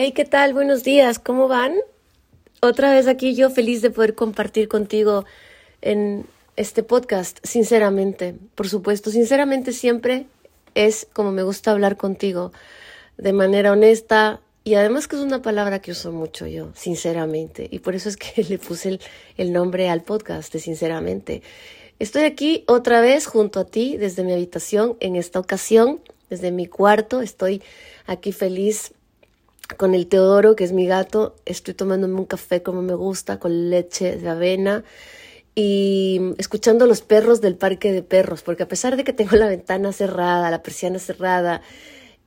Hey, ¿qué tal? Buenos días, ¿cómo van? Otra vez aquí yo feliz de poder compartir contigo en este podcast, sinceramente, por supuesto, sinceramente siempre es como me gusta hablar contigo, de manera honesta y además que es una palabra que uso mucho yo, sinceramente, y por eso es que le puse el, nombre al podcast de sinceramente. Estoy aquí otra vez junto a ti desde mi habitación, en esta ocasión, desde mi cuarto, estoy aquí feliz con el Teodoro, que es mi gato, estoy tomándome un café como me gusta, con leche de avena y escuchando los perros del parque de perros, porque a pesar de que tengo la ventana cerrada, la persiana cerrada,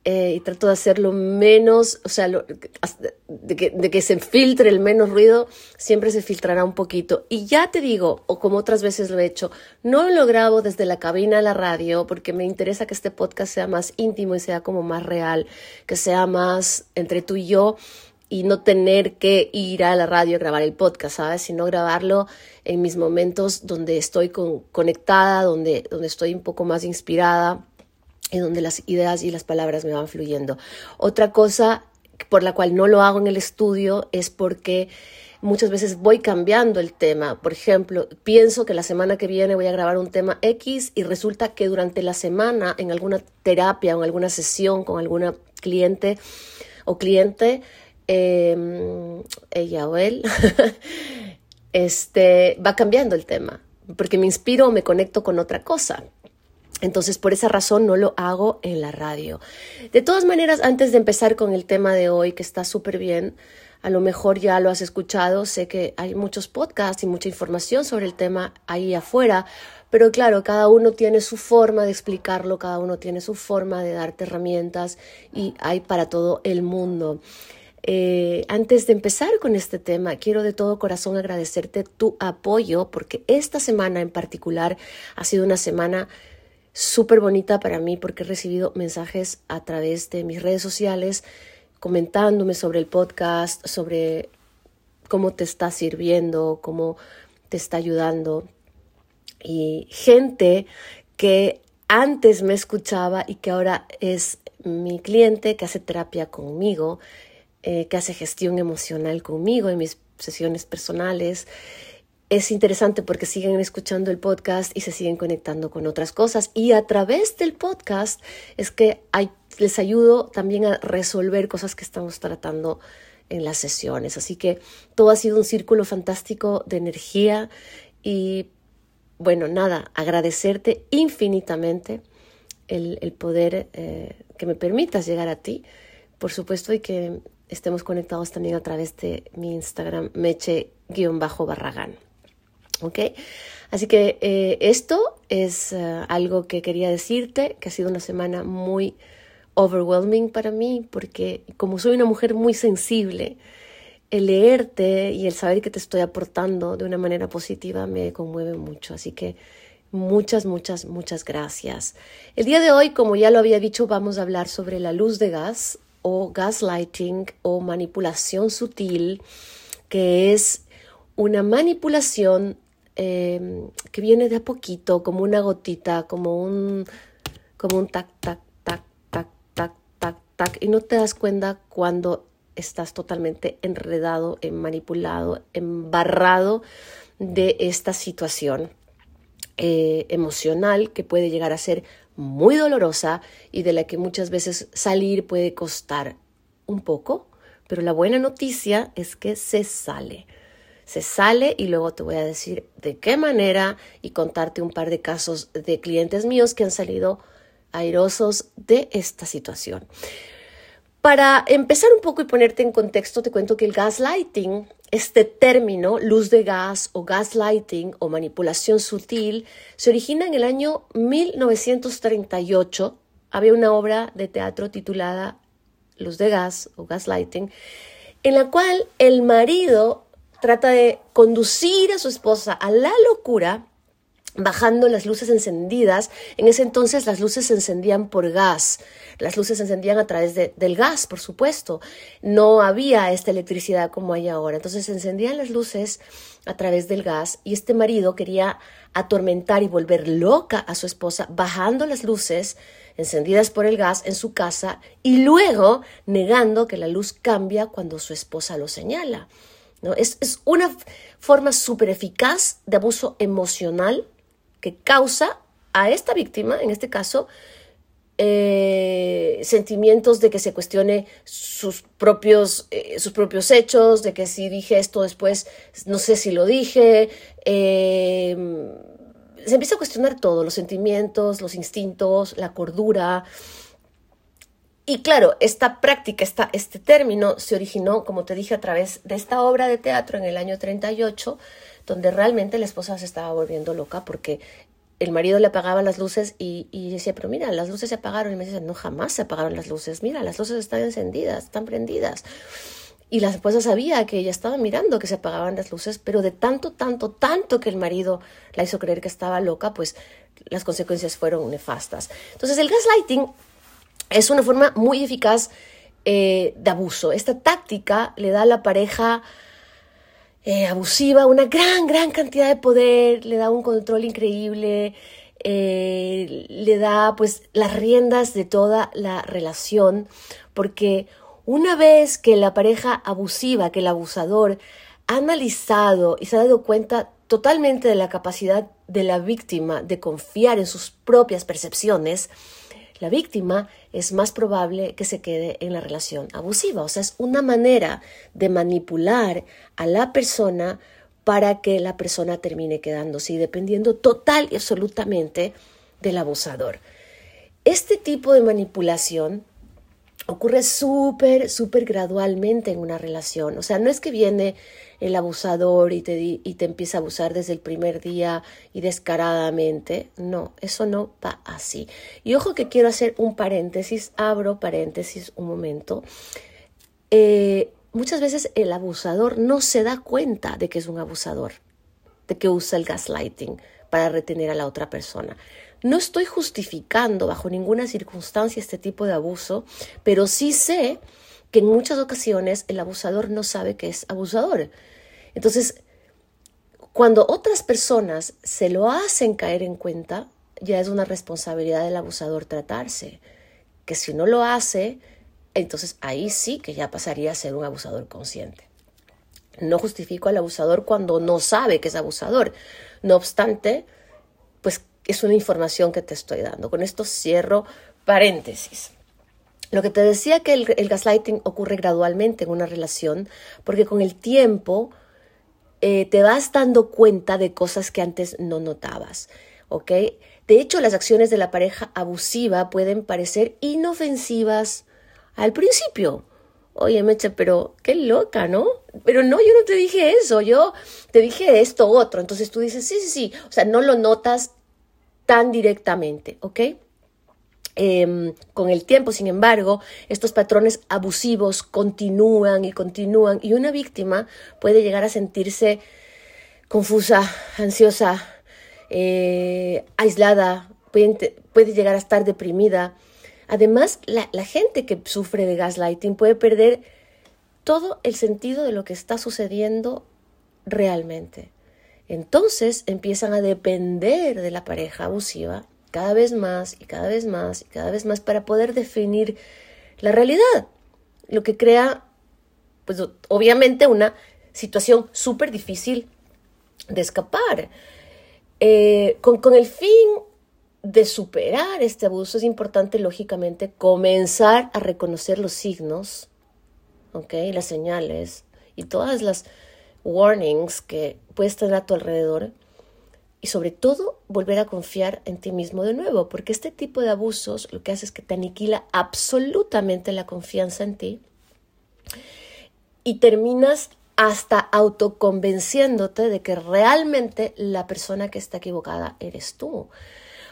eh, y trato de hacerlo menos, o sea, de, que, de, que, se filtre el menos ruido, siempre se filtrará un poquito. Y ya te digo, o como otras veces lo he hecho, no lo grabo desde la cabina de la radio porque me interesa que este podcast sea más íntimo y sea como más real, que sea más entre tú y yo y no tener que ir a la radio a grabar el podcast, ¿sabes? Sino grabarlo en mis momentos donde estoy con, conectada, donde, donde estoy un poco más inspirada y donde las ideas y las palabras me van fluyendo. Otra cosa por la cual no lo hago en el estudio es porque muchas veces voy cambiando el tema. Por ejemplo, pienso que la semana que viene voy a grabar un tema X y resulta que durante la semana en alguna terapia o en alguna sesión con alguna cliente o cliente, em, ella o él, este, va cambiando el tema porque me inspiro o me conecto con otra cosa. Entonces, por esa razón no lo hago en la radio. De todas maneras, antes de empezar con el tema de hoy, que está súper bien, a lo mejor ya lo has escuchado, sé que hay muchos podcasts y mucha información sobre el tema ahí afuera, pero claro, cada uno tiene su forma de explicarlo, cada uno tiene su forma de darte herramientas y hay para todo el mundo. Eh, antes de empezar con este tema, quiero de todo corazón agradecerte tu apoyo porque esta semana en particular ha sido una semana súper bonita para mí porque he recibido mensajes a través de mis redes sociales comentándome sobre el podcast, sobre cómo te está sirviendo, cómo te está ayudando. Y gente que antes me escuchaba y que ahora es mi cliente, que hace terapia conmigo, eh, que hace gestión emocional conmigo en mis sesiones personales es interesante porque siguen escuchando el podcast y se siguen conectando con otras cosas. Y a través del podcast es que les ayudo también a resolver cosas que estamos tratando en las sesiones. Así que todo ha sido un círculo fantástico de energía y bueno, nada, agradecerte infinitamente el, poder eh, que me permitas llegar a ti, por supuesto, y que estemos conectados también a través de mi Instagram, meche-barragán. ¿Ok? Así que eh, esto es eh, algo que quería decirte, que ha sido una semana muy overwhelming para mí, porque como soy una mujer muy sensible, el leerte y el saber que te estoy aportando de una manera positiva me conmueve mucho. Así que muchas, muchas, muchas gracias. El día de hoy, como ya lo había dicho, vamos a hablar sobre la luz de gas o gaslighting o manipulación sutil, que es una manipulación Em, que viene de a poquito, como una gotita, como un, como un tac, tac, tac, tac, tac, tac, tac, y no te das cuenta cuando estás totalmente enredado, manipulado, embarrado de esta situación eh, emocional que puede llegar a ser muy dolorosa y de la que muchas veces salir puede costar un poco, pero la buena noticia es que se sale se sale y luego te voy a decir de qué manera y contarte un par de casos de clientes míos que han salido airosos de esta situación. Para empezar un poco y ponerte en contexto, te cuento que el gaslighting, este término, luz de gas o gaslighting o manipulación sutil, se origina en el año 1938 había una obra de teatro titulada Luz de Gas o Gaslighting, en la cual el marido trata de conducir a su esposa a la locura bajando las luces encendidas. En ese entonces las luces se encendían por gas. Las luces se encendían a través del gas, por supuesto. No había esta electricidad como hay ahora. Entonces se encendían las luces a través del gas y este marido quería atormentar y volver loca a su esposa bajando las luces encendidas por el gas en su casa y luego negando que la luz cambia cuando su esposa lo señala. ¿No? Es, es una forma súper eficaz de abuso emocional que causa a esta víctima, en este caso, eh, sentimientos de que se cuestione sus propios, eh, sus propios hechos, de que si dije esto después, no sé si lo dije. Eh, se empieza a cuestionar todo, los sentimientos, los instintos, la cordura. Y claro, esta práctica, esta, este término se originó, como te dije, a través de esta obra de teatro en el año 38, donde realmente la esposa se estaba volviendo loca porque el marido le apagaba las luces y, decía, pero mira, las luces se apagaron. Y me dice, no, jamás se apagaron las luces. Mira, las luces están encendidas, están prendidas. Y la esposa sabía que ella estaba mirando que se apagaban las luces, pero de tanto, tanto, tanto que el marido la hizo creer que estaba loca, pues las consecuencias fueron nefastas. Entonces el gaslighting es una forma muy eficaz eh, de abuso. Esta táctica le da a la pareja eh, abusiva una gran, gran cantidad de poder, le da un control increíble, eh, le da pues las riendas de toda la relación, porque una vez que la pareja abusiva, que el abusador ha analizado y se ha dado cuenta totalmente de la capacidad de la víctima de confiar en sus propias percepciones, la víctima es más probable que se quede en la relación abusiva. O sea, es una manera de manipular a la persona para que la persona termine quedándose y dependiendo total y absolutamente del abusador. Este tipo de manipulación ocurre súper, súper gradualmente en una relación. O sea, no es que viene el abusador y te, y te empieza a abusar desde el primer día y descaradamente. No, eso no va así. Y ojo que quiero hacer un paréntesis, abro paréntesis un momento. Eh, muchas veces el abusador no se da cuenta de que es un abusador, de que usa el gaslighting para retener a la otra persona. No estoy justificando bajo ninguna circunstancia este tipo de abuso, pero sí sé que en muchas ocasiones el abusador no sabe que es abusador. Entonces, cuando otras personas se lo hacen caer en cuenta, ya es una responsabilidad del abusador tratarse. Que si no lo hace, entonces ahí sí que ya pasaría a ser un abusador consciente. No justifico al abusador cuando no sabe que es abusador. No obstante, es una información que te estoy dando. Con esto cierro paréntesis. Lo que te decía que el, gaslighting ocurre gradualmente en una relación, porque con el tiempo eh, te vas dando cuenta de cosas que antes no notabas. ¿Ok? De hecho, las acciones de la pareja abusiva pueden parecer inofensivas al principio. Oye, Meche, pero qué loca, ¿no? Pero no, yo no te dije eso, yo te dije esto otro. Entonces tú dices, sí, sí, sí. O sea, no lo notas tan directamente, ¿ok? Em, con el tiempo, sin embargo, estos patrones abusivos continúan y continúan y una víctima puede llegar a sentirse confusa, ansiosa, eh, aislada, puede, puede, llegar a estar deprimida. Además, la, la gente que sufre de gaslighting puede perder todo el sentido de lo que está sucediendo realmente. Entonces empiezan a depender de la pareja abusiva cada vez más y cada vez más y cada vez más para poder definir la realidad, lo que crea, pues obviamente una situación súper difícil de escapar. Eh, con, con el fin de superar este abuso es importante, lógicamente, comenzar a reconocer los signos, ¿ok? Las señales y todas las warnings que puedes tener a tu alrededor y sobre todo volver a confiar en ti mismo de nuevo, porque este tipo de abusos lo que hace es que te aniquila absolutamente la confianza en ti y terminas hasta autoconvenciéndote de que realmente la persona que está equivocada eres tú.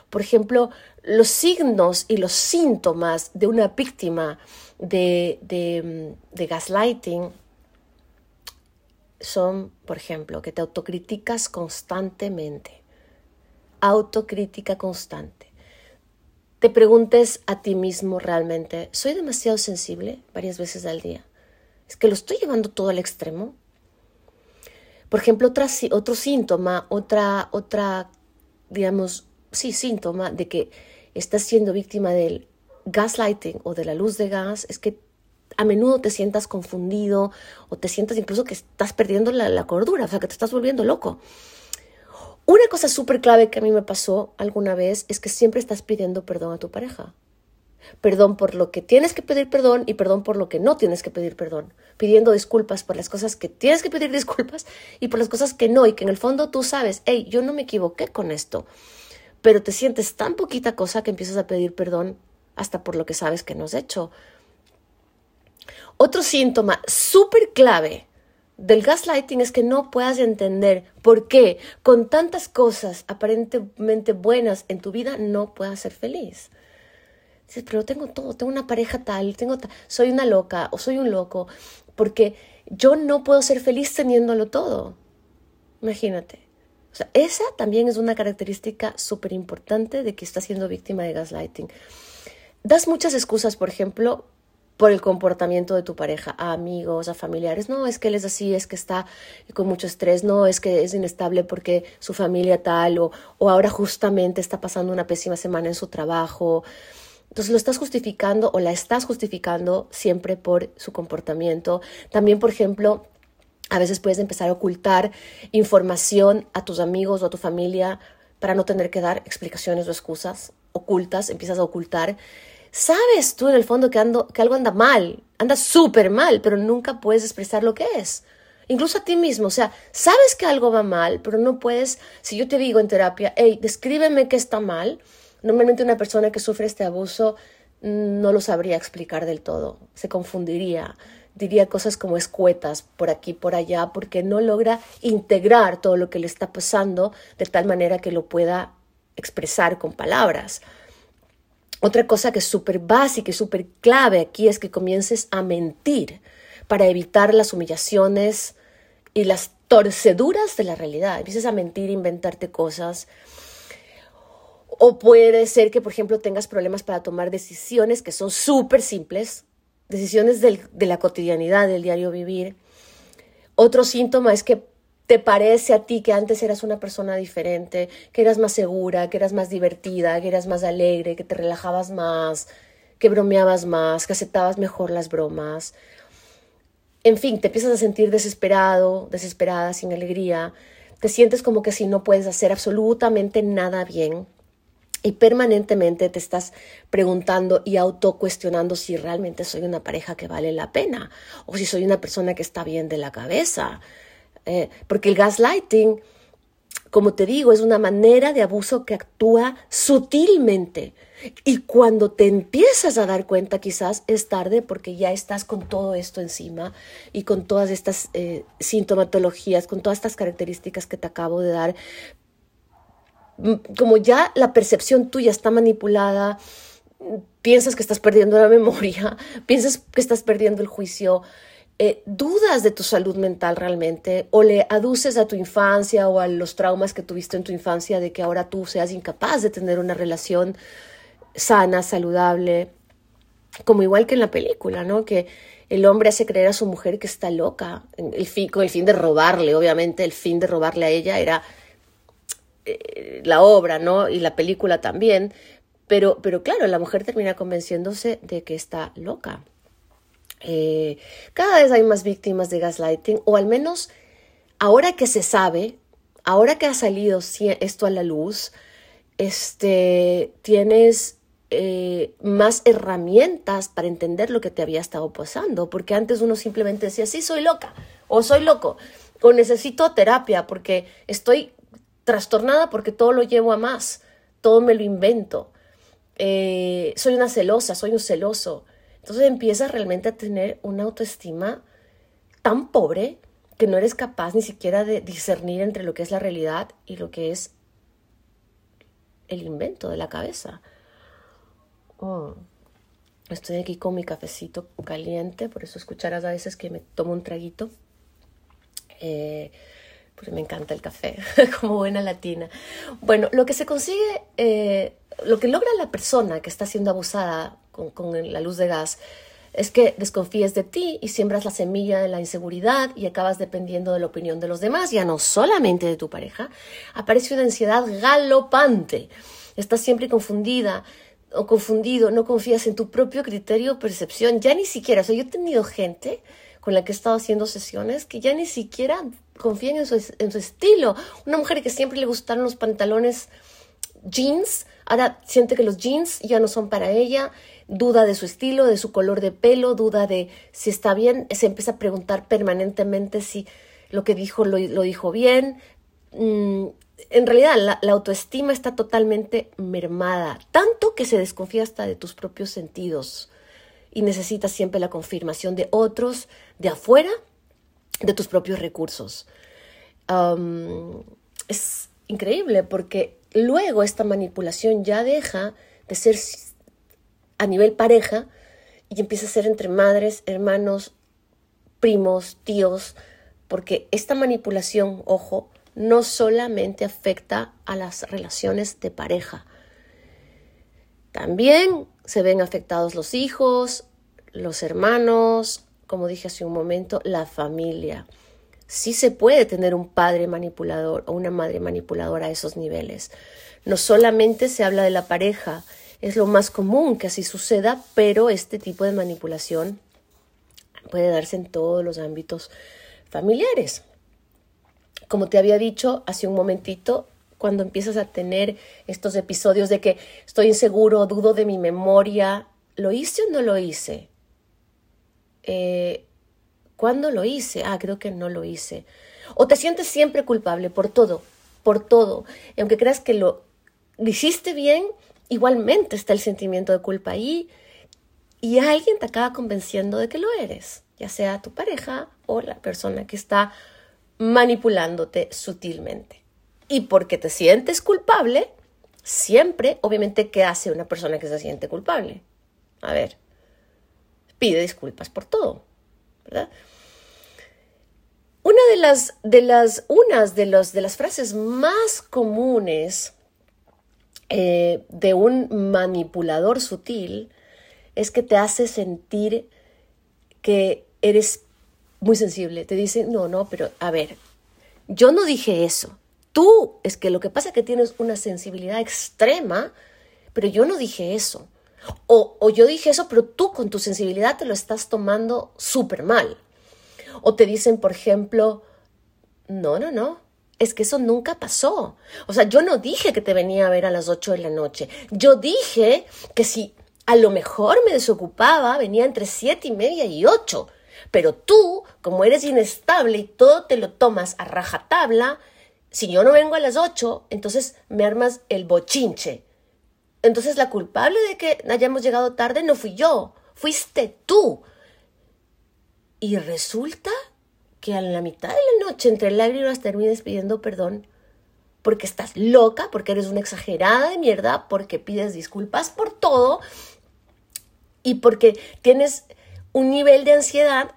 Por ejemplo, los signos y los síntomas de una víctima de, de, de gaslighting son, por ejemplo, que te autocriticas constantemente. Autocrítica constante. Te preguntes a ti mismo realmente, ¿soy demasiado sensible varias veces al día? ¿Es que lo estoy llevando todo al extremo? Por ejemplo, otra, otro síntoma, otra, otra, digamos, sí, síntoma de que estás siendo víctima del gaslighting o de la luz de gas es que a menudo te sientas confundido o te sientas incluso que estás perdiendo la, cordura, o sea, que te estás volviendo loco. Una cosa súper clave que a mí me pasó alguna vez es que siempre estás pidiendo perdón a tu pareja. Perdón por lo que tienes que pedir perdón y perdón por lo que no tienes que pedir perdón. Pidiendo disculpas por las cosas que tienes que pedir disculpas y por las cosas que no y que en el fondo tú sabes, hey, yo no me equivoqué con esto. Pero te sientes tan poquita cosa que empiezas a pedir perdón hasta por lo que sabes que no has hecho. Otro síntoma súper clave del gaslighting es que no puedas entender por qué con tantas cosas aparentemente buenas en tu vida no puedas ser feliz. Dices, pero tengo todo, tengo una pareja tal, tengo soy una loca o soy un loco, porque yo no puedo ser feliz teniéndolo todo. Imagínate. O sea, esa también es una característica súper importante de que estás siendo víctima de gaslighting. Das muchas excusas, por ejemplo, por el comportamiento de tu pareja, a amigos, a familiares. No, es que él es así, es que está con mucho estrés, no, es que es inestable porque su familia tal, o, o ahora justamente está pasando una pésima semana en su trabajo. Entonces lo estás justificando o la estás justificando siempre por su comportamiento. También, por ejemplo, a veces puedes empezar a ocultar información a tus amigos o a tu familia para no tener que dar explicaciones o excusas ocultas, empiezas a ocultar Sabes tú en el fondo que, ando, que algo anda mal, anda súper mal, pero nunca puedes expresar lo que es. Incluso a ti mismo, o sea, sabes que algo va mal, pero no puedes, si yo te digo en terapia, hey, descríbeme qué está mal, normalmente una persona que sufre este abuso mm, no lo sabría explicar del todo, se confundiría, diría cosas como escuetas por aquí, por allá, porque no logra integrar todo lo que le está pasando de tal manera que lo pueda expresar con palabras. Otra cosa que es súper básica y súper clave aquí es que comiences a mentir para evitar las humillaciones y las torceduras de la realidad. Empieces a mentir, inventarte cosas. O puede ser que, por ejemplo, tengas problemas para tomar decisiones que son súper simples, decisiones de la cotidianidad, del diario vivir. Otro síntoma es que te parece a ti que antes eras una persona diferente, que eras más segura, que eras más divertida, que eras más alegre, que te relajabas más, que bromeabas más, que aceptabas mejor las bromas. En fin, te empiezas a sentir desesperado, desesperada, sin alegría. Te sientes como que si no puedes hacer absolutamente nada bien. Y permanentemente te estás preguntando y autocuestionando si realmente soy una pareja que vale la pena o si soy una persona que está bien de la cabeza eh, porque el gaslighting, como te digo, es una manera de abuso que actúa sutilmente. Y cuando te empiezas a dar cuenta, quizás es tarde porque ya estás con todo esto encima y con todas estas eh, sintomatologías, con todas estas características que te acabo de dar. Mm, como ya la percepción tuya está manipulada, piensas que estás perdiendo la memoria, piensas que estás perdiendo el juicio, eh, dudas de tu salud mental realmente o le aduces a tu infancia o a los traumas que tuviste en tu infancia de que ahora tú seas incapaz de tener una relación sana, saludable, como igual que en la película, ¿no? Que el hombre hace creer a su mujer que está loca, el fin, con el fin de robarle, obviamente el fin de robarle a ella era eh, la obra, ¿no? Y la película también, pero, pero claro, la mujer termina convenciéndose de que está loca. Eh, cada vez hay más víctimas de gaslighting, o al menos ahora que se sabe, ahora que ha salido esto a la luz, este, tienes eh, más herramientas para entender lo que te había estado pasando, porque antes uno simplemente decía, sí, soy loca, o soy loco, o necesito terapia porque estoy trastornada porque todo lo llevo a más, todo me lo invento, eh, soy una celosa, soy un celoso, entonces empiezas realmente a tener una autoestima tan pobre que no eres capaz ni siquiera de discernir entre lo que es la realidad y lo que es el invento de la cabeza. Oh. Estoy aquí con mi cafecito caliente, por eso escucharás a veces que me tomo un traguito. Eh, me encanta el café, como buena latina. Bueno, lo que se consigue, eh, lo que logra la persona que está siendo abusada con, la luz de gas, es que desconfíes de ti y siembras la semilla de la inseguridad y acabas dependiendo de la opinión de los demás, ya no solamente de tu pareja. Aparece una ansiedad galopante. Estás siempre confundida, o confundido, no confías en tu propio criterio o percepción, ya ni siquiera, o sea, yo he tenido gente con la que he estado haciendo sesiones que ya ni siquiera confían en su estilo. Una mujer que siempre le gustaron los pantalones jeans, ahora siente que los jeans ya no son para ella, duda de su estilo, de su color de pelo, duda de si está bien, se empieza a preguntar permanentemente si lo que dijo lo, dijo bien. Mm, en realidad la, autoestima está totalmente mermada, tanto que se desconfía hasta de tus propios sentidos y necesitas siempre la confirmación de otros, de afuera, de tus propios recursos. es increíble porque luego esta manipulación ya deja de ser a nivel pareja y empieza a ser entre madres, hermanos, primos, tíos, porque esta manipulación, ojo, no solamente afecta a las relaciones de pareja. También se ven afectados los hijos, los hermanos, como dije hace un momento, la familia. Sí se puede tener un padre manipulador o una madre manipuladora a esos niveles. No solamente se habla de la pareja, es lo más común que así suceda, pero este tipo de manipulación puede darse en todos los ámbitos familiares como te había dicho hace un momentito, cuando empiezas a tener estos episodios de que estoy inseguro, dudo de mi memoria, ¿lo hice o no lo hice? Eh, ¿Cuándo lo hice? Ah, creo que no lo hice. O te sientes siempre culpable por todo, por todo. Y aunque creas que lo hiciste bien, igualmente está el sentimiento de culpa ahí y alguien te acaba convenciendo de que lo eres, ya sea tu pareja o la persona que está manipulándote sutilmente. Y porque te sientes culpable, siempre, obviamente, ¿qué hace una persona que se siente culpable? A ver, pide disculpas por todo, ¿verdad? Una de las, de las, unas de, los, de las frases más comunes eh, de un manipulador sutil es que te hace sentir que eres muy sensible, te dice, no, no, pero a ver, yo no dije eso. Tú, es que lo que pasa es que tienes una sensibilidad extrema, pero yo no dije eso. O, o yo dije eso, pero tú con tu sensibilidad te lo estás tomando súper mal. O te dicen, por ejemplo, no, no, no, es que eso nunca pasó. O sea, yo no dije que te venía a ver a las 8 de la noche. Yo dije que si a lo mejor me desocupaba, venía entre siete y media y 8. Pero tú, como eres inestable y todo te lo tomas a rajatabla, si yo no vengo a las 8, entonces me armas el bochinche. Entonces la culpable de que hayamos llegado tarde no fui yo, fuiste tú. Y resulta que a la mitad de la noche, entre lágrimas, termines pidiendo perdón porque estás loca, porque eres una exagerada de mierda, porque pides disculpas por todo y porque tienes un nivel de ansiedad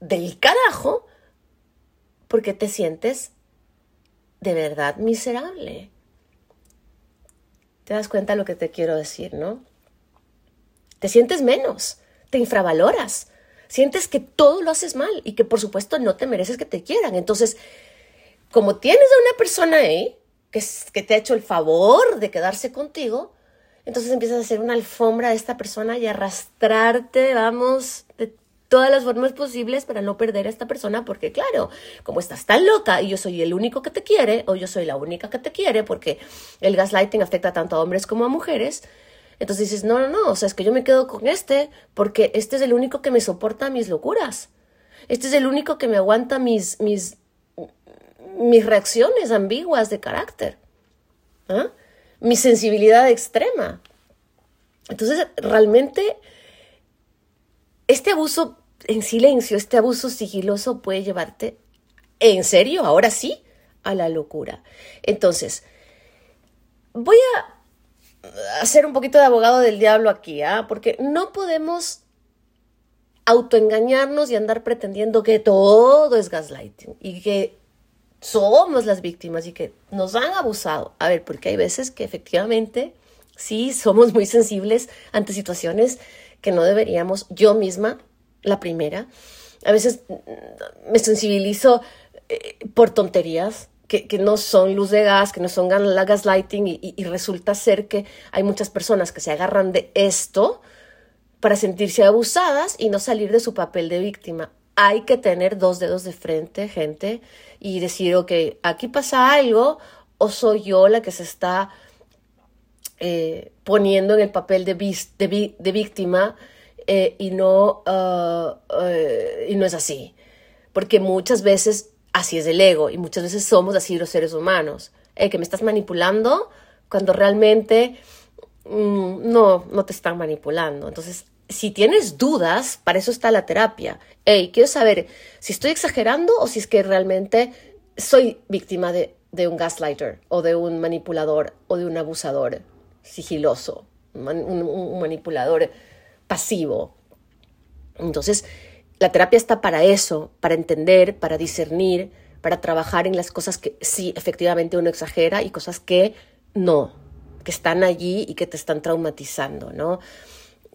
del carajo porque te sientes de verdad miserable. ¿Te das cuenta lo que te quiero decir, no? Te sientes menos, te infravaloras, sientes que todo lo haces mal y que por supuesto no te mereces que te quieran. Entonces, como tienes a una persona ahí que, que te ha hecho el favor de quedarse contigo, entonces empiezas a hacer una alfombra de esta persona y arrastrarte, vamos, de todas las formas posibles para no perder a esta persona, porque claro, como estás tan loca y yo soy el único que te quiere, o yo soy la única que te quiere, porque el gaslighting afecta tanto a hombres como a mujeres, entonces dices, no, no, no, o sea, es que yo me quedo con este, porque este es el único que me soporta mis locuras, este es el único que me aguanta mis, mis, mis reacciones ambiguas de carácter, ¿ah? mi sensibilidad extrema. Entonces, realmente, este abuso en silencio, este abuso sigiloso puede llevarte, en serio, ahora sí, a la locura. Entonces, voy a hacer un poquito de abogado del diablo aquí, ¿ah? Porque no podemos autoengañarnos y andar pretendiendo que todo es gaslighting y que somos las víctimas y que nos han abusado. A ver, porque hay veces que efectivamente sí somos muy sensibles ante situaciones que no deberíamos, yo misma, la primera, a veces me sensibilizo eh, por tonterías que, no son luz de gas, que no son gaslighting y, resulta ser que hay muchas personas que se agarran de esto para sentirse abusadas y no salir de su papel de víctima. Hay que tener dos dedos de frente, gente, y decir, ok, aquí pasa algo o soy yo la que se está eh, poniendo en el papel de, víctima eh, y, no, uh, uh, y no es así. Porque muchas veces así es el ego y muchas veces somos así los seres humanos. Eh, que me estás manipulando cuando realmente mm, no, no te están manipulando. Entonces si tienes dudas, para eso está la terapia. Hey, quiero saber si estoy exagerando o si es que realmente soy víctima de, un gaslighter o de un manipulador o de un abusador sigiloso, un, manipulador pasivo. Entonces, la terapia está para eso, para entender, para discernir, para trabajar en las cosas que sí, efectivamente uno exagera y cosas que no, que están allí y que te están traumatizando, ¿no?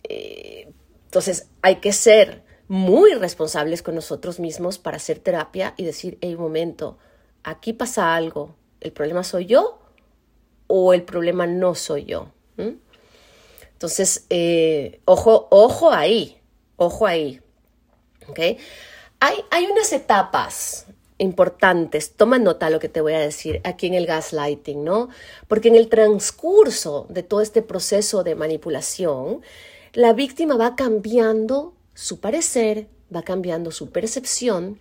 Eh, entonces hay que ser muy responsables con nosotros mismos para hacer terapia y decir, hey, un momento, aquí pasa algo, ¿el problema soy yo o el problema no soy yo? Entonces, eh, ojo, ojo ahí, ojo ahí. ¿Okay? Hay, hay unas etapas importantes, toma nota lo que te voy a decir aquí en el gaslighting, ¿no? Porque en el transcurso de todo este proceso de manipulación, la víctima va cambiando su parecer, va cambiando su percepción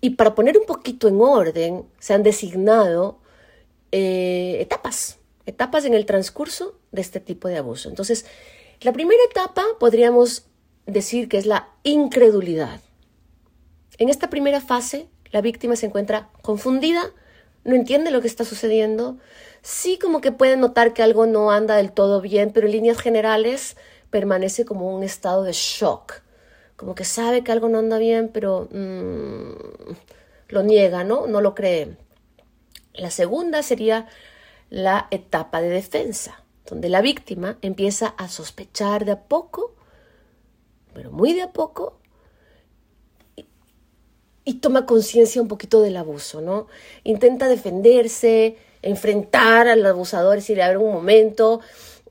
y para poner un poquito en orden se han designado eh, etapas, etapas en el transcurso de este tipo de abuso. Entonces, la primera etapa podríamos decir que es la incredulidad. En esta primera fase, la víctima se encuentra confundida, no entiende lo que está sucediendo, sí como que puede notar que algo no anda del todo bien, pero en líneas generales permanece como un estado de shock, como que sabe que algo no anda bien, pero mm, lo niega, ¿no? No lo cree. La segunda sería la etapa de defensa, donde la víctima empieza a sospechar de a poco, pero muy de a poco, y, toma conciencia un poquito del abuso, ¿no? Intenta defenderse, enfrentar al abusador, decirle, a ver un momento,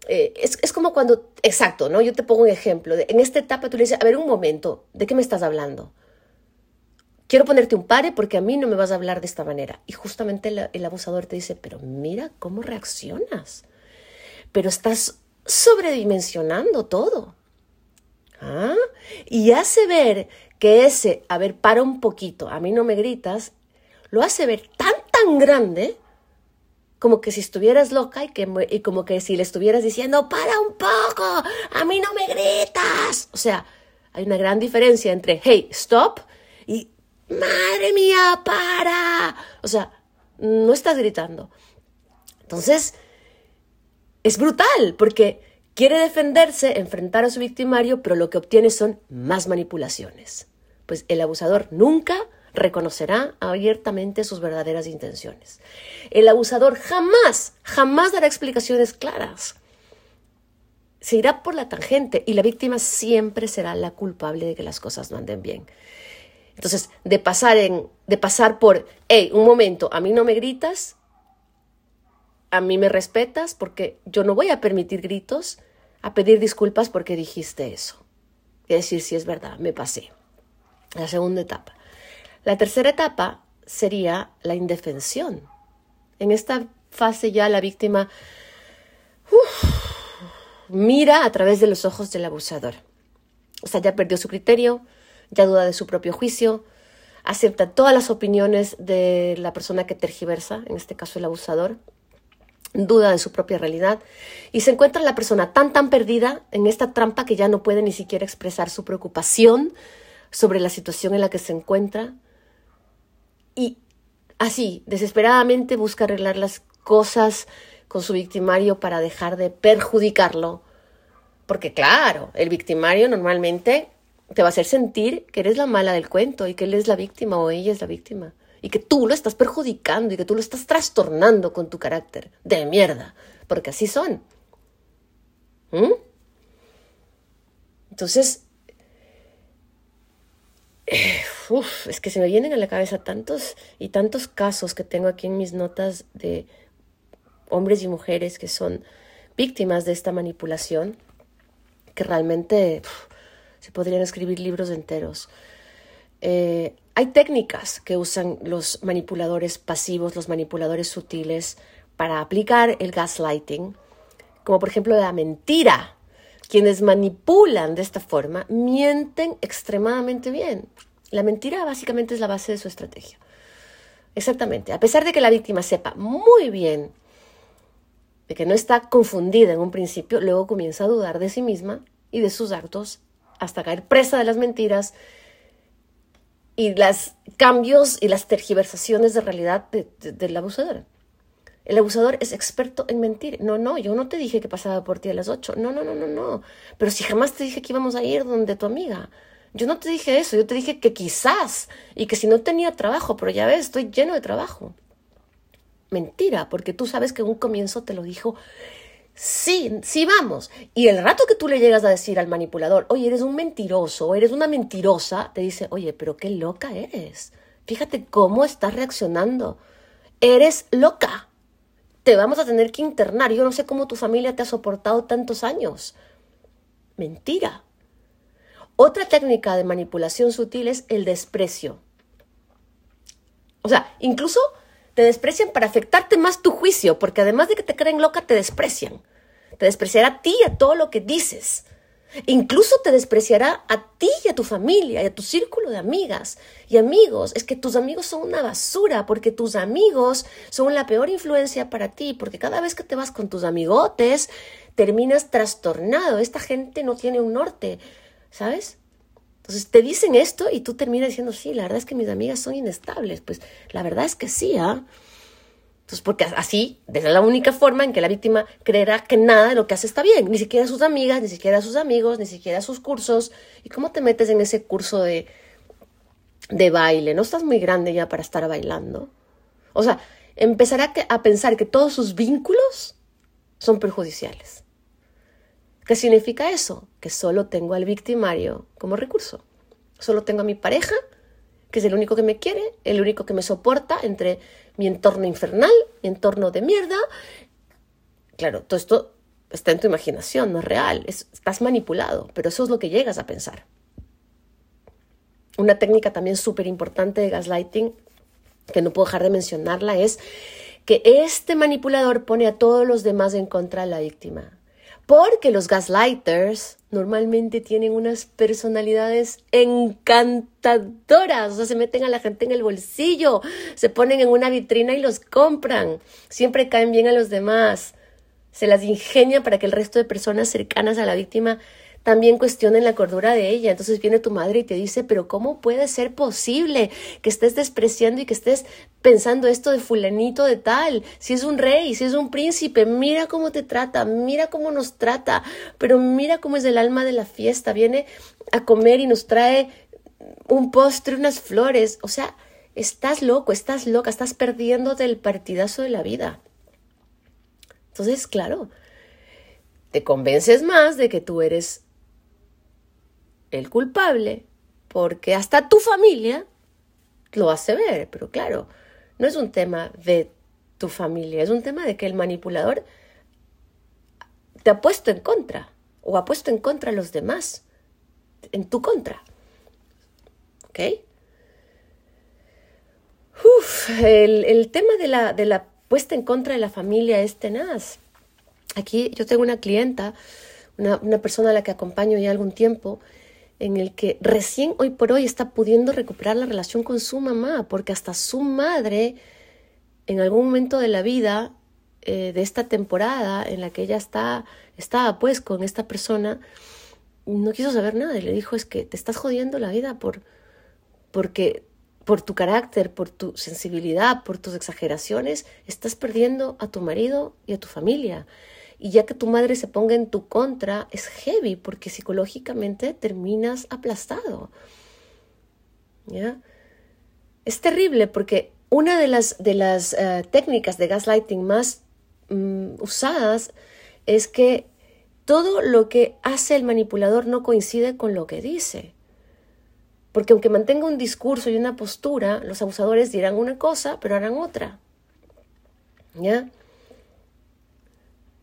eh, es, como cuando, exacto, ¿no? Yo te pongo un ejemplo. en esta etapa tú le dices, a ver, un momento, ¿de qué me estás hablando? Quiero ponerte un pare porque a mí no me vas a hablar de esta manera. Y justamente el, abusador te dice, pero mira cómo reaccionas. Pero estás sobredimensionando todo. ¿Ah? Y hace ver que ese, a ver, para un poquito, a mí no me gritas, lo hace ver tan, tan grande como que si estuvieras loca y, que, y como que si le estuvieras diciendo, para un poco, a mí no me gritas. O sea, hay una gran diferencia entre, hey, stop y, madre mía, para. O sea, no estás gritando. Entonces, es brutal porque quiere defenderse, enfrentar a su victimario, pero lo que obtiene son más manipulaciones. Pues el abusador nunca reconocerá abiertamente sus verdaderas intenciones. El abusador jamás, jamás dará explicaciones claras. Se irá por la tangente y la víctima siempre será la culpable de que las cosas no anden bien. Entonces, de pasar, en, de pasar por, hey, un momento, a mí no me gritas, a mí me respetas porque yo no voy a permitir gritos, a pedir disculpas porque dijiste eso. Es decir, si es verdad, me pasé. La segunda etapa. La tercera etapa sería la indefensión. En esta fase ya la víctima mira a través de los ojos del abusador. O sea, ya perdió su criterio, ya duda de su propio juicio, acepta todas las opiniones de la persona que tergiversa, en este caso el abusador, duda de su propia realidad y se encuentra la persona tan tan perdida en esta trampa que ya no puede ni siquiera expresar su preocupación sobre la situación en la que se encuentra, y así, desesperadamente busca arreglar las cosas con su victimario para dejar de perjudicarlo. Porque claro, el victimario normalmente te va a hacer sentir que eres la mala del cuento y que él es la víctima o ella es la víctima. Y que tú lo estás perjudicando y que tú lo estás trastornando con tu carácter de mierda. Porque así son. ¿Mm? Entonces, eh, es que se me vienen a la cabeza tantos y tantos casos que tengo aquí en mis notas de hombres y mujeres que son víctimas de esta manipulación, que realmente se podrían escribir libros enteros. Eh, hay técnicas que usan los manipuladores pasivos, los manipuladores sutiles, para aplicar el gaslighting, como por ejemplo la mentira. Quienes manipulan de esta forma mienten extremadamente bien. La mentira básicamente es la base de su estrategia. Exactamente. A pesar de que la víctima sepa muy bien de que no está confundida en un principio, luego comienza a dudar de sí misma y de sus actos hasta caer presa de las mentiras y los cambios y las tergiversaciones de realidad del abusador. El abusador es experto en mentir. No, no, yo no te dije que pasaba por ti a las ocho. No, no, no, no, no. Pero si jamás te dije que íbamos a ir donde tu amiga. Yo no te dije eso, yo te dije que quizás y que si no tenía trabajo, pero ya ves, estoy lleno de trabajo. Mentira, porque tú sabes que en un comienzo te lo dijo Sí, sí vamos. Y el rato que tú le llegas a decir al manipulador, oye, eres un mentiroso o eres una mentirosa, te dice, oye, pero qué loca eres. Fíjate cómo estás reaccionando. Eres loca. Te vamos a tener que internar. Yo no sé cómo tu familia te ha soportado tantos años. Mentira. Otra técnica de manipulación sutil es el desprecio. O sea, incluso te desprecian para afectarte más tu juicio, porque además de que te creen loca, te desprecian. Te despreciará a ti y a todo lo que dices. Incluso te despreciará a ti y a tu familia y a tu círculo de amigas y amigos. Es que tus amigos son una basura porque tus amigos son la peor influencia para ti porque cada vez que te vas con tus amigotes terminas trastornado. Esta gente no tiene un norte, ¿sabes? Entonces te dicen esto y tú terminas diciendo, sí, la verdad es que mis amigas son inestables. Pues la verdad es que sí, ¿ah? Entonces, porque así, es la única forma en que la víctima creerá que nada de lo que hace está bien, ni siquiera sus amigas, ni siquiera sus amigos, ni siquiera sus cursos. ¿Y cómo te metes en ese curso de, de baile? ¿No estás muy grande ya para estar bailando? O sea, empezará a pensar que todos sus vínculos son perjudiciales. ¿Qué significa eso? Que solo tengo al victimario como recurso. Solo tengo a mi pareja, que es el único que me quiere, el único que me soporta entre mi entorno infernal, mi entorno de mierda. Claro, todo esto está en tu imaginación, no es real, estás manipulado, pero eso es lo que llegas a pensar. Una técnica también súper importante de gaslighting, que no puedo dejar de mencionarla, es que este manipulador pone a todos los demás en contra de la víctima. Porque los gaslighters normalmente tienen unas personalidades encantadoras, o sea, se meten a la gente en el bolsillo, se ponen en una vitrina y los compran, siempre caen bien a los demás, se las ingenian para que el resto de personas cercanas a la víctima también cuestionen la cordura de ella. Entonces viene tu madre y te dice, pero ¿cómo puede ser posible que estés despreciando y que estés pensando esto de fulanito de tal? Si es un rey, si es un príncipe, mira cómo te trata, mira cómo nos trata, pero mira cómo es el alma de la fiesta. Viene a comer y nos trae un postre, unas flores. O sea, estás loco, estás loca, estás perdiéndote el partidazo de la vida. Entonces, claro, te convences más de que tú eres el culpable, porque hasta tu familia lo hace ver, pero claro, no es un tema de tu familia, es un tema de que el manipulador te ha puesto en contra o ha puesto en contra a los demás, en tu contra. ¿Ok? Uf, el, tema de la, de la puesta en contra de la familia es tenaz. Aquí yo tengo una clienta, una, una persona a la que acompaño ya algún tiempo, en el que recién hoy por hoy está pudiendo recuperar la relación con su mamá, porque hasta su madre, en algún momento de la vida eh, de esta temporada en la que ella está, estaba pues con esta persona, no quiso saber nada y le dijo es que te estás jodiendo la vida por, porque por tu carácter, por tu sensibilidad, por tus exageraciones, estás perdiendo a tu marido y a tu familia. Y ya que tu madre se ponga en tu contra, es heavy porque psicológicamente terminas aplastado. ¿Ya? Es terrible porque una de las, de las eh, técnicas de gaslighting más mm, usadas es que todo lo que hace el manipulador no coincide con lo que dice. Porque aunque mantenga un discurso y una postura, los abusadores dirán una cosa, pero harán otra. ¿Ya?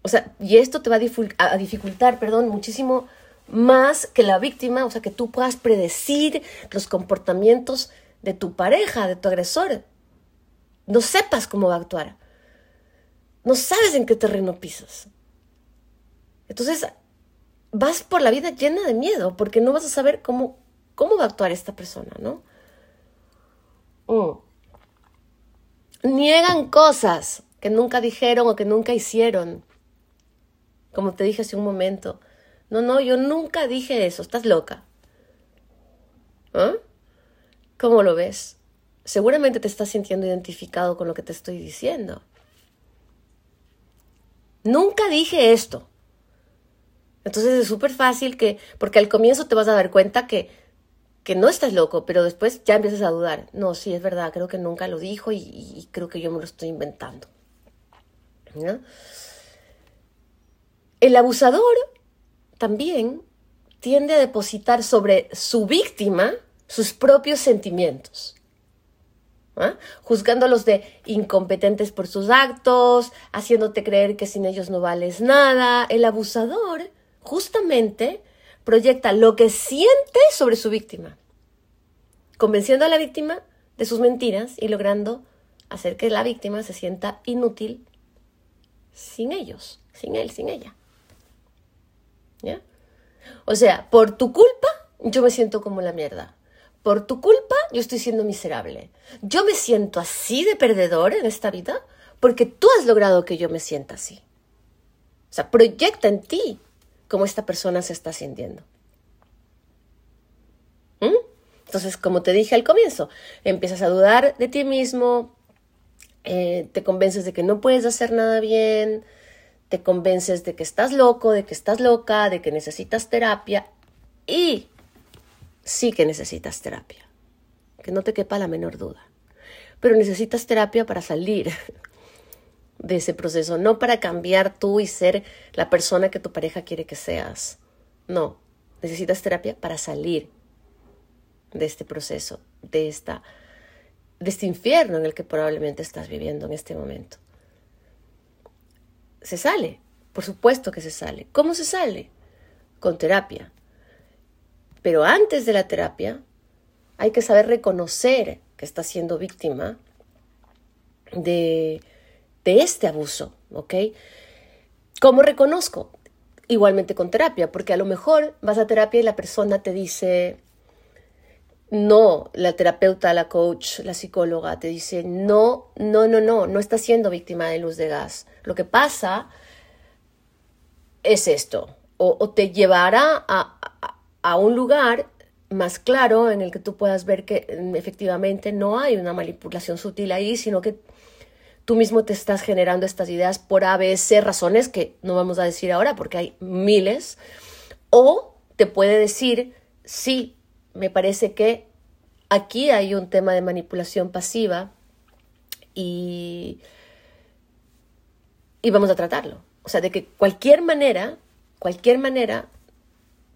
O sea, y esto te va a, dificultar, perdón, muchísimo más que la víctima, o sea, que tú puedas predecir los comportamientos de tu pareja, de tu agresor. No sepas cómo va a actuar. No sabes en qué terreno pisas. Entonces, vas por la vida llena de miedo porque no vas a saber cómo cómo va a actuar esta persona, ¿no? Mm. Niegan cosas que nunca dijeron o que nunca hicieron. Como te dije hace un momento. No, no, yo nunca dije eso, estás loca. ¿Ah? ¿Cómo lo ves? Seguramente te estás sintiendo identificado con lo que te estoy diciendo. Nunca dije esto. Entonces es súper fácil que, porque al comienzo te vas a dar cuenta que que no estás loco, pero después ya empiezas a dudar. No, sí, es verdad, creo que nunca lo dijo y, creo que yo me lo estoy inventando. El abusador también tiende a depositar sobre su víctima sus propios sentimientos, juzgándolos de incompetentes por sus actos, haciéndote creer que sin ellos no vales nada. El abusador justamente proyecta lo que siente sobre su víctima, convenciendo a la víctima de sus mentiras y logrando hacer que la víctima se sienta inútil sin ellos, sin él, sin ella. O sea, por tu culpa yo me siento como la mierda. Por tu culpa yo estoy siendo miserable. Yo me siento así de perdedor en esta vida porque tú has logrado que yo me sienta así. O sea, proyecta en ti cómo esta persona se está sintiendo. ¿Mm? Entonces, como te dije al comienzo, empiezas a dudar de ti mismo, eh, te convences de que no puedes hacer nada bien, te convences de que estás loco, de que estás loca, de que necesitas terapia y sí que necesitas terapia, que no te quepa la menor duda. Pero necesitas terapia para salir de ese proceso, no para cambiar tú y ser la persona que tu pareja quiere que seas. No, necesitas terapia para salir de este proceso, de esta de este infierno en el que probablemente estás viviendo en este momento. Se sale, por supuesto que se sale. ¿Cómo se sale? Con terapia. Pero antes de la terapia hay que saber reconocer que estás siendo víctima de de este abuso, ¿ok? ¿Cómo reconozco? Igualmente con terapia, porque a lo mejor vas a terapia y la persona te dice, no, la terapeuta, la coach, la psicóloga te dice, no, no, no, no, no estás siendo víctima de luz de gas. Lo que pasa es esto, o, te llevará a, a un lugar más claro en el que tú puedas ver que mm, efectivamente no hay una manipulación sutil ahí, sino que tú mismo te estás generando estas ideas por ABC razones que no vamos a decir ahora porque hay miles. O te puede decir, sí, me parece que aquí hay un tema de manipulación pasiva y, y vamos a tratarlo. O sea, de que cualquier manera, cualquier manera,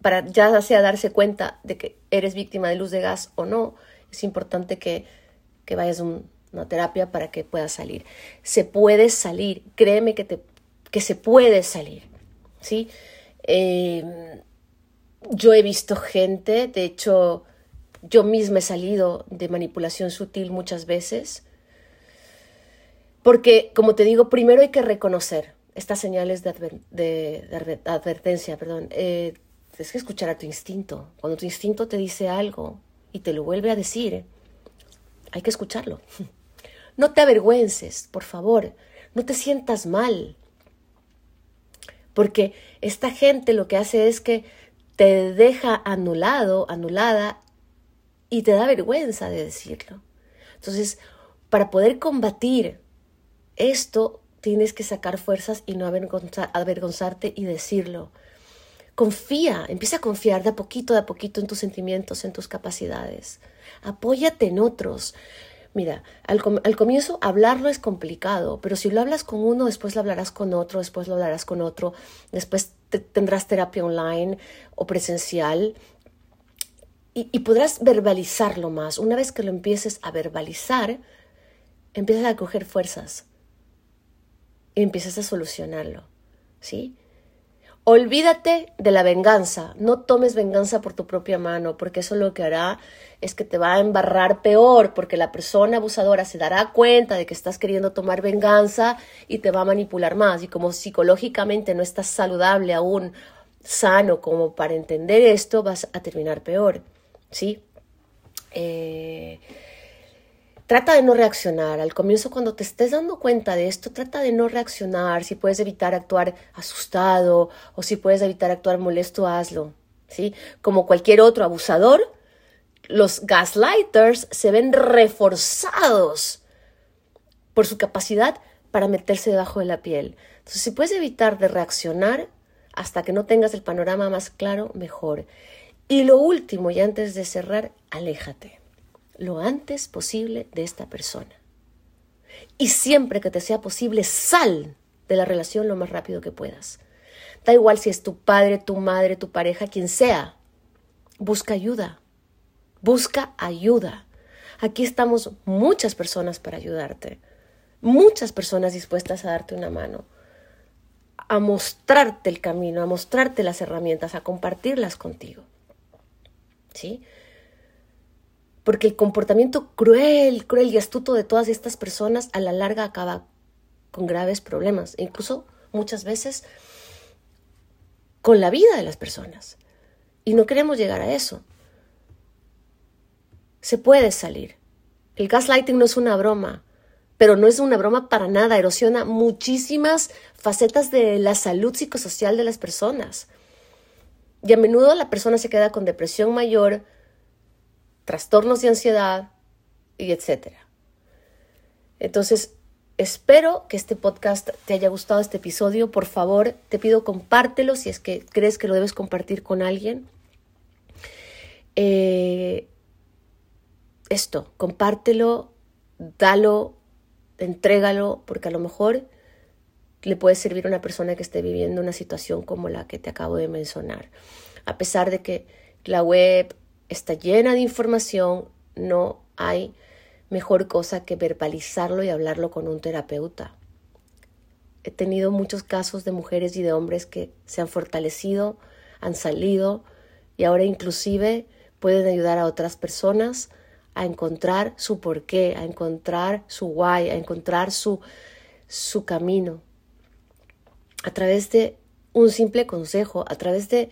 para ya sea darse cuenta de que eres víctima de luz de gas o no, es importante que, que vayas un, una terapia para que puedas salir. Se puede salir, créeme que, te, que se puede salir, ¿sí? Em, yo he visto gente, de hecho, yo misma he salido de manipulación sutil muchas veces, porque, como te digo, primero hay que reconocer estas señales de, advertencia, perdón. Eh, tienes que escuchar a tu instinto. Cuando tu instinto te dice algo y te lo vuelve a decir, hay que escucharlo. No te avergüences, por favor, no te sientas mal. Porque esta gente lo que hace es que te deja anulado, anulada, y te da vergüenza de decirlo. Entonces, para poder combatir esto, tienes que sacar fuerzas y no avergonzarte y decirlo. Confía, empieza a confiar de a poquito, de a poquito en tus sentimientos, en tus capacidades. Apóyate en otros. Mira, al, comienzo hablarlo es complicado, pero si lo hablas con uno, después lo hablarás con otro, después lo hablarás con otro, después tendrás terapia online o presencial y, y, podrás verbalizarlo más. Una vez que lo empieces a verbalizar, empiezas a coger fuerzas y empiezas a solucionarlo, ¿sí? Olvídate de la venganza, no tomes venganza por tu propia mano, porque eso lo que hará es que te va a embarrar peor, porque la persona abusadora se dará cuenta de que estás queriendo tomar venganza y te va a manipular más. Y como psicológicamente no estás saludable aún, sano como para entender esto, vas a terminar peor, ¿sí? Eh, Trata de no reaccionar. Al comienzo, cuando te estés dando cuenta de esto, trata de no reaccionar. Si puedes evitar actuar asustado o si puedes evitar actuar molesto, hazlo. ¿sí? Como cualquier otro abusador, los gaslighters se ven reforzados por su capacidad para meterse debajo de la piel. Entonces, si puedes evitar de reaccionar hasta que no tengas el panorama más claro, mejor. Y lo último, y antes de cerrar, aléjate lo antes posible de esta persona. Y siempre que te sea posible, sal de la relación lo más rápido que puedas. Da igual si es tu padre, tu madre, tu pareja, quien sea. Busca ayuda. Busca ayuda. Aquí estamos muchas personas para ayudarte. Muchas personas dispuestas a darte una mano. A mostrarte el camino, a mostrarte las herramientas, a compartirlas contigo. ¿Sí? Porque el comportamiento cruel, cruel y astuto de todas estas personas a la larga acaba con graves problemas, incluso muchas veces con la vida de las personas. Y no queremos llegar a eso. Se puede salir. El gaslighting no es una broma, pero no es una broma para nada, erosiona muchísimas facetas de la salud psicosocial de las personas. Y a menudo la persona se queda con depresión mayor, trastornos de ansiedad y etcétera. Entonces, espero que este podcast te haya gustado, este episodio. Por favor, te pido compártelo si es que crees que lo debes compartir con alguien. Eh, esto, compártelo, dalo, entrégalo, porque a lo mejor le puede servir a una persona que esté viviendo una situación como la que te acabo de mencionar. A pesar de que la web está llena de información, no hay mejor cosa que verbalizarlo y hablarlo con un terapeuta. He tenido muchos casos de mujeres y de hombres que se han fortalecido, han salido y ahora inclusive pueden ayudar a otras personas a encontrar su porqué, a encontrar su why, a encontrar su, su camino. A través de un simple consejo, a través de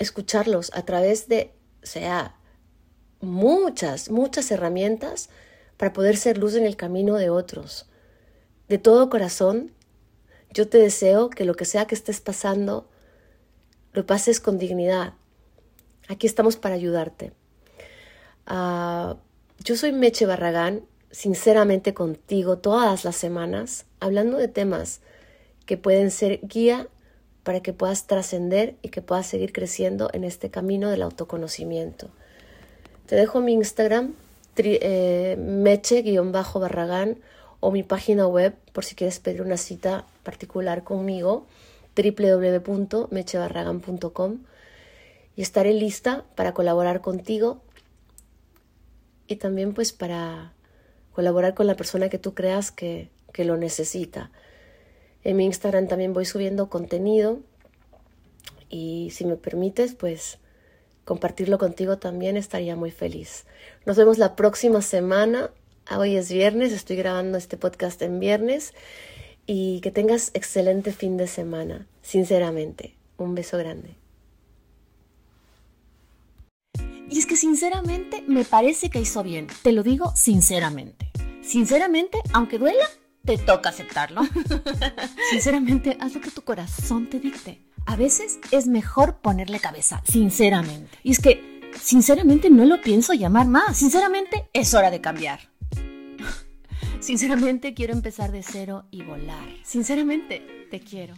escucharlos, a través de sea, muchas, muchas herramientas para poder ser luz en el camino de otros. De todo corazón, yo te deseo que lo que sea que estés pasando, lo pases con dignidad. Aquí estamos para ayudarte. Ah, yo soy Meche Barragán, sinceramente contigo todas las semanas, hablando de temas que pueden ser guía para que puedas trascender y que puedas seguir creciendo en este camino del autoconocimiento. Te dejo mi Instagram, eh, meche-barragán o mi página web por si quieres pedir una cita particular conmigo, www.mechebarragán.com y estaré lista para colaborar contigo y también pues para colaborar con la persona que tú creas que, que lo necesita. En mi Instagram también voy subiendo contenido y si me permites, pues compartirlo contigo también estaría muy feliz. Nos vemos la próxima semana. Hoy es viernes, estoy grabando este podcast en viernes y que tengas excelente fin de semana, sinceramente. Un beso grande. Y es que sinceramente me parece que hizo bien, te lo digo sinceramente. Sinceramente, aunque duela, te toca aceptarlo. Sinceramente, haz lo que tu corazón te dicte. A veces es mejor ponerle cabeza, sinceramente. Y es que Sinceramente no lo pienso llamar más. Sinceramente es hora de cambiar. Sinceramente quiero empezar de cero y volar. Sinceramente te quiero.